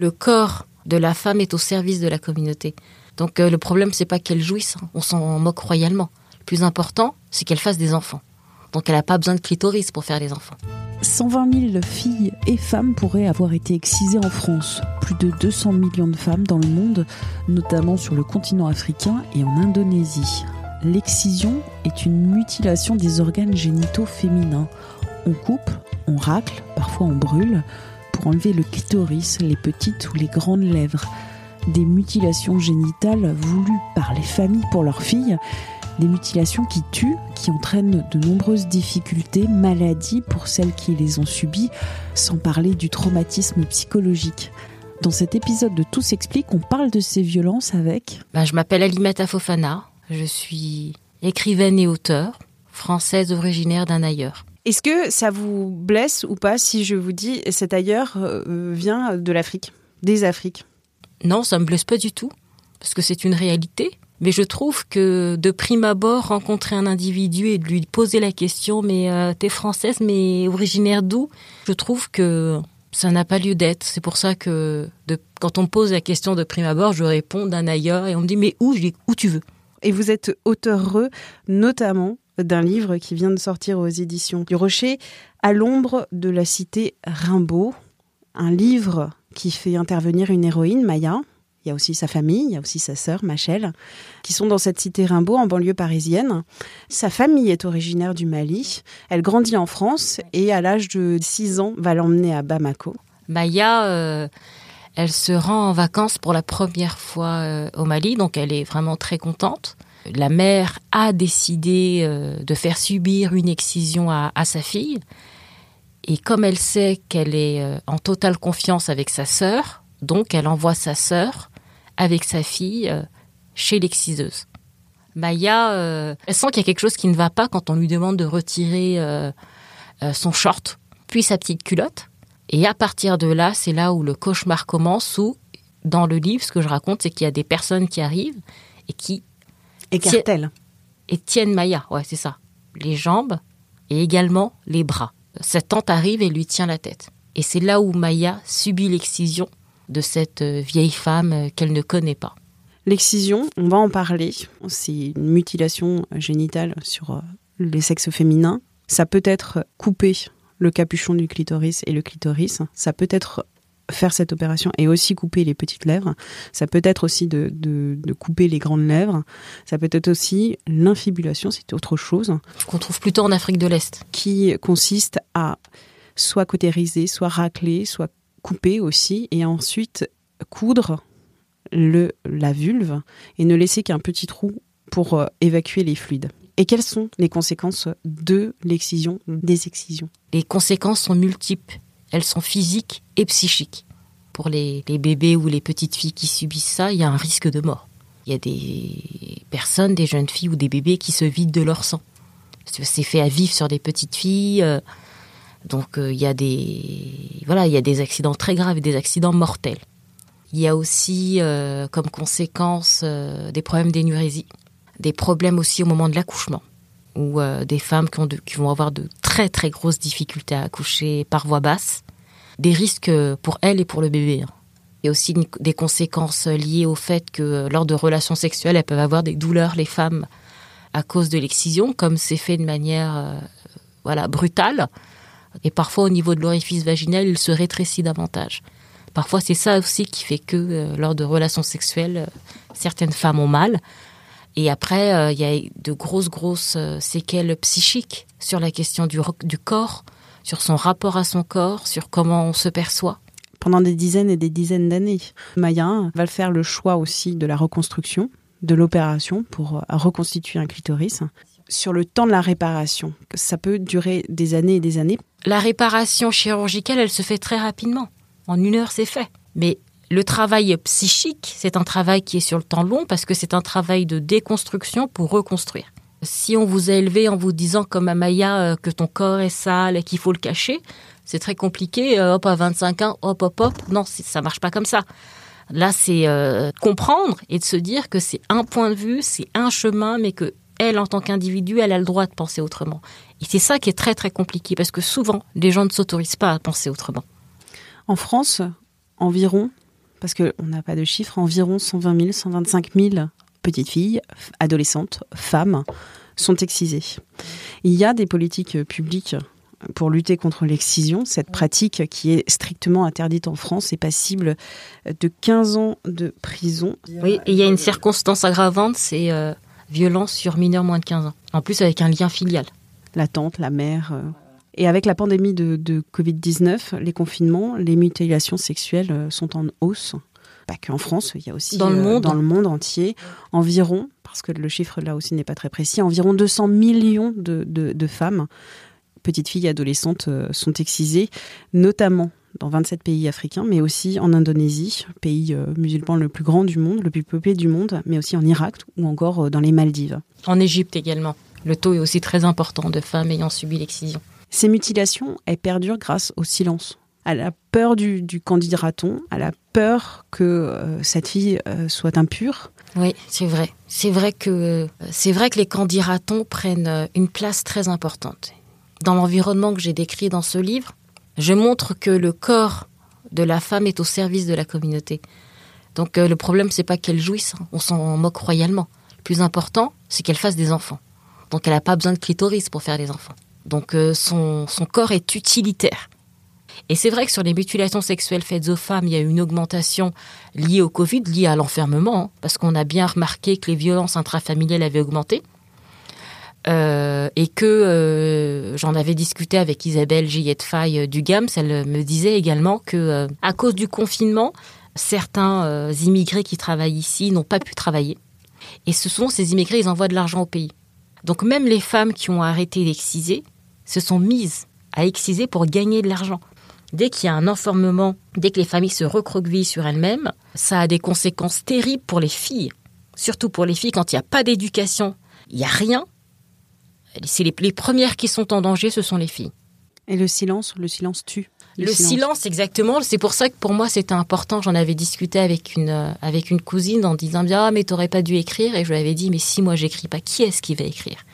Le corps de la femme est au service de la communauté. Donc euh, le problème, c'est pas qu'elle jouisse, hein. on s'en moque royalement. Le plus important, c'est qu'elle fasse des enfants. Donc elle n'a pas besoin de clitoris pour faire des enfants. 120 000 filles et femmes pourraient avoir été excisées en France. Plus de 200 millions de femmes dans le monde, notamment sur le continent africain et en Indonésie. L'excision est une mutilation des organes génitaux féminins. On coupe, on racle, parfois on brûle, pour enlever le clitoris, les petites ou les grandes lèvres. Des mutilations génitales voulues par les familles pour leurs filles, des mutilations qui tuent, qui entraînent de nombreuses difficultés, maladies pour celles qui les ont subies, sans parler du traumatisme psychologique. Dans cet épisode de Tout s'explique, on parle de ces violences avec Ben, je m'appelle Alimata Fofana, je suis écrivaine et auteure, française originaire d'un ailleurs. Est-ce que ça vous blesse ou pas si je vous dis cet ailleurs euh, vient de l'Afrique, des Afriques? Non, ça me blesse pas du tout, parce que c'est une réalité. Mais je trouve que de prime abord, rencontrer un individu et de lui poser la question, mais euh, t'es française, mais originaire d'où? Je trouve que ça n'a pas lieu d'être. C'est pour ça que de, quand on me pose la question de prime abord, je réponds d'un ailleurs et on me dit mais où Je dis où tu veux? Et vous êtes auteur notamment d'un livre qui vient de sortir aux éditions du Rocher, À l'ombre de la cité Rimbaud, un livre qui fait intervenir une héroïne, Maya. Il y a aussi sa famille, il y a aussi sa sœur, Machel, qui sont dans cette cité Rimbaud en banlieue parisienne. Sa famille est originaire du Mali. Elle grandit en France et à l'âge de 6 ans va l'emmener à Bamako. Maya, euh, elle se rend en vacances pour la première fois euh, au Mali, donc elle est vraiment très contente. La mère a décidé euh, de faire subir une excision à, sa fille. Et comme elle sait qu'elle est euh, en totale confiance avec sa sœur, donc elle envoie sa sœur avec sa fille euh, chez l'exciseuse. Maya, elle sent qu'il y a quelque chose qui ne va pas quand on lui demande de retirer son short, puis sa petite culotte. Et à partir de là, c'est là où le cauchemar commence, où dans le livre, ce que je raconte, c'est qu'il y a des personnes qui arrivent et qui Écartèlent. Et tiennent Maya, ouais, c'est ça. Les jambes et également les bras. Sa tante arrive et lui tient la tête. Et c'est là où Maya subit l'excision de cette vieille femme qu'elle ne connaît pas. L'excision, on va en parler. C'est une mutilation génitale sur les sexes féminins. Ça peut être couper le capuchon du clitoris et le clitoris. Ça peut être faire cette opération et aussi couper les petites lèvres. Ça peut être aussi de, de, de couper les grandes lèvres. Ça peut être aussi l'infibulation, c'est autre chose. Qu'on trouve plutôt en Afrique de l'Est. Qui consiste à soit cautériser, soit racler, soit couper aussi, et ensuite coudre le, la vulve et ne laisser qu'un petit trou pour euh, évacuer les fluides. Et quelles sont les conséquences de l'excision, des excisions? Les conséquences sont multiples elles sont physiques et psychiques. Pour les, bébés ou les petites filles qui subissent ça, il y a un risque de mort. Il y a des personnes, des jeunes filles ou des bébés qui se vident de leur sang. C'est fait à vivre sur des petites filles. Euh, donc euh, il y a des voilà, il y a des accidents très graves et des accidents mortels. Il y a aussi euh, comme conséquence des problèmes d'énurésie, des problèmes aussi au moment de l'accouchement ou des femmes qui, qui, vont avoir de très très grosses difficultés à accoucher par voie basse, des risques pour elles et pour le bébé. Il y a aussi des conséquences liées au fait que lors de relations sexuelles, elles peuvent avoir des douleurs, les femmes, à cause de l'excision, comme c'est fait de manière euh, voilà, brutale. Et parfois, au niveau de l'orifice vaginal, il se rétrécit davantage. Parfois, c'est ça aussi qui fait que euh, lors de relations sexuelles, certaines femmes ont mal. Et après, euh, il y a de grosses, grosses euh, séquelles psychiques sur la question du, du corps, sur son rapport à son corps, sur comment on se perçoit. Pendant des dizaines et des dizaines d'années, Maya va faire le choix aussi de la reconstruction, de l'opération pour reconstituer un clitoris. Sur le temps de la réparation, ça peut durer des années et des années. La réparation chirurgicale, elle se fait très rapidement. En une heure, c'est fait. Mais le travail psychique, c'est un travail qui est sur le temps long parce que c'est un travail de déconstruction pour reconstruire. Si on vous a élevé en vous disant comme Amaya euh, que ton corps est sale et qu'il faut le cacher, c'est très compliqué. Euh, hop, à 25 ans, hop, hop, hop. Non, ça marche pas comme ça. Là, c'est euh, comprendre et de se dire que c'est un point de vue, c'est un chemin, mais que elle, en tant qu'individu, elle a le droit de penser autrement. Et c'est ça qui est très très compliqué parce que souvent, les gens ne s'autorisent pas à penser autrement. En France, environ, parce qu'on n'a pas de chiffres, environ 120 000, 125 000 petites filles, adolescentes, femmes sont excisées. Il y a des politiques publiques pour lutter contre l'excision, cette pratique qui est strictement interdite en France est passible de 15 ans de prison. Oui, et il y a une circonstance aggravante, c'est euh, violence sur mineurs moins de 15 ans. En plus avec un lien filial. La tante, la mère. Euh. Et avec la pandémie de, de Covid-19, les confinements, les mutilations sexuelles euh, sont en hausse pas qu'en France, il y a aussi dans le euh, monde, dans le monde entier, environ, parce que le chiffre là aussi n'est pas très précis, environ 200 millions de, de, femmes, petites filles et adolescentes, euh, sont excisées, notamment dans 27 pays africains, mais aussi en Indonésie, pays musulman le plus grand du monde, le plus peuplé du monde, mais aussi en Irak ou encore dans les Maldives. En Égypte également. Le taux est aussi très important de femmes ayant subi l'excision. Ces mutilations, elles perdurent grâce au silence à la peur du, du candidaton, à la peur que euh, cette fille euh, soit impure. Oui, c'est vrai. C'est vrai que c'est vrai que les candidatons prennent euh, une place très importante. Dans l'environnement que j'ai décrit dans ce livre, je montre que le corps de la femme est au service de la communauté. Donc le problème c'est pas qu'elle jouisse, hein. on s'en moque royalement. Le plus important, c'est qu'elle fasse des enfants. Donc elle n'a pas besoin de clitoris pour faire des enfants. Donc son, son corps est utilitaire. Et c'est vrai que sur les mutilations sexuelles faites aux femmes, il y a une augmentation liée au Covid, liée à l'enfermement, hein, parce qu'on a bien remarqué que les violences intrafamiliales avaient augmenté. Euh, et que euh, j'en avais discuté avec Isabelle Gillette Faye euh, du GAMS, elle me disait également que à cause du confinement, certains immigrés qui travaillent ici n'ont pas pu travailler. Et ce sont ces immigrés, ils envoient de l'argent au pays. Donc même les femmes qui ont arrêté d'exciser se sont mises à exciser pour gagner de l'argent. Dès qu'il y a un enfermement, dès que les familles se recroquevillent sur elles-mêmes, ça a des conséquences terribles pour les filles. Surtout pour les filles, quand il n'y a pas d'éducation, il n'y a rien. C'est les, premières qui sont en danger, ce sont les filles. Et le silence, le silence tue. Le, silence. exactement. C'est pour ça que pour moi c'était important. J'en avais discuté avec une euh, avec une cousine en disant bien ah mais t'aurais pas dû écrire et je lui avais dit mais si moi j'écris pas qui est-ce qui va écrire?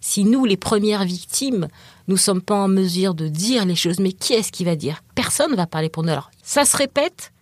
Si nous les premières victimes nous sommes pas en mesure de dire les choses, mais qui est-ce qui va dire? Personne ne va parler pour nous. Alors, ça se répète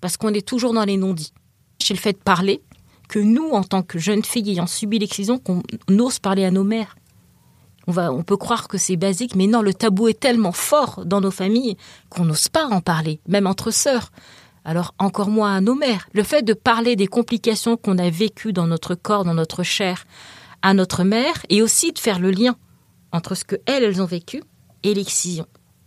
parce qu'on est toujours dans les non-dits. C'est le fait de parler que nous, en tant que jeunes filles ayant subi l'excision, qu'on ose parler à nos mères. On, va, on peut croire que c'est basique, mais non, le tabou est tellement fort dans nos familles qu'on n'ose pas en parler, même entre sœurs. Alors encore moins à nos mères. Le fait de parler des complications qu'on a vécues dans notre corps, dans notre chair, à notre mère, et aussi de faire le lien entre ce que elles, ont vécu et l'excision.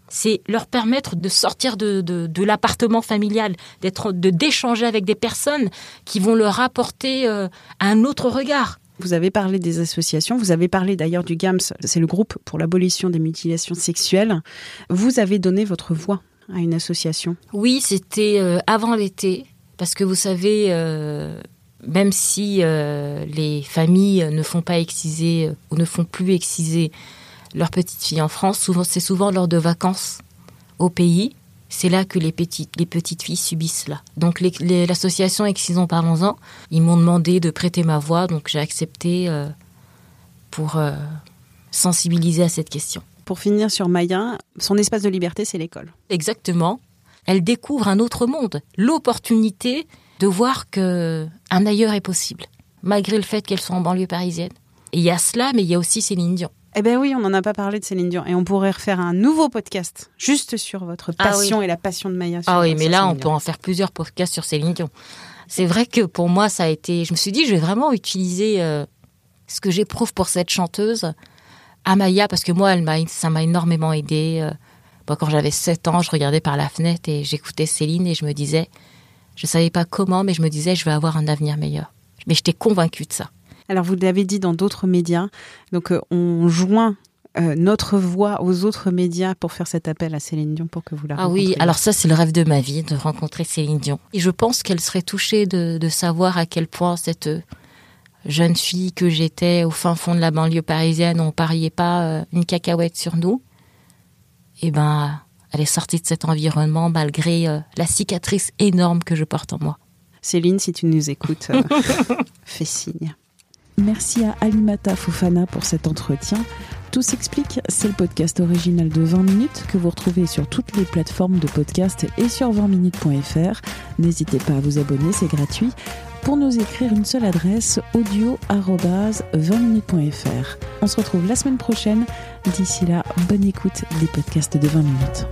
C'est leur permettre de sortir de, l'appartement familial, d'être, de d'échanger avec des personnes qui vont leur apporter euh, un autre regard. Vous avez parlé des associations, vous avez parlé d'ailleurs du GAMS, c'est le groupe pour l'abolition des mutilations sexuelles. Vous avez donné votre voix à une association. Oui, c'était euh, avant l'été, parce que vous savez, euh, même si euh, les familles ne font pas exciser ou ne font plus exciser leurs petites filles en France, c'est souvent lors de vacances au pays. C'est là que les petites, les petites filles subissent là. Donc l'association Excisons Parlons-en, ils m'ont demandé de prêter ma voix, donc j'ai accepté euh, pour sensibiliser à cette question. Pour finir sur Maya, son espace de liberté, c'est l'école. Exactement. Elle découvre un autre monde, l'opportunité de voir que un ailleurs est possible, malgré le fait qu'elles sont en banlieue parisienne. Et il y a cela, mais il y a aussi Céline Dion. Eh bien oui, on n'en a pas parlé de Céline Dion. Et on pourrait refaire un nouveau podcast juste sur votre ah passion et la passion de Maya. Ah oui, mais là, on peut en faire plusieurs podcasts sur Céline Dion. C'est vrai que pour moi, ça a été... Je me suis dit, je vais vraiment utiliser euh, ce que j'éprouve pour cette chanteuse à Maya, parce que moi, elle ça m'a énormément aidé. Euh. quand j'avais 7 ans, je regardais par la fenêtre et j'écoutais Céline et je me disais, je savais pas comment, mais je me disais, je vais avoir un avenir meilleur. Mais j'étais convaincue de ça. Alors, vous l'avez dit dans d'autres médias, donc euh, on joint euh, notre voix aux autres médias pour faire cet appel à Céline Dion pour que vous la Ah oui, alors ça c'est le rêve de ma vie, de rencontrer Céline Dion. Et je pense qu'elle serait touchée de, de savoir à quel point cette euh, jeune fille que j'étais au fin fond de la banlieue parisienne, on pariait pas une cacahuète sur nous. Et ben, elle est sortie de cet environnement malgré la cicatrice énorme que je porte en moi. Céline, si tu nous écoutes, euh, fais signe. Merci à Alimata Fofana pour cet entretien. Tout s'explique, c'est le podcast original de 20 minutes que vous retrouvez sur toutes les plateformes de podcast et sur 20minutes.fr. N'hésitez pas à vous abonner, c'est gratuit. Pour nous écrire une seule adresse, audio-20minutes.fr. On se retrouve la semaine prochaine. D'ici là, bonne écoute des podcasts de 20 minutes.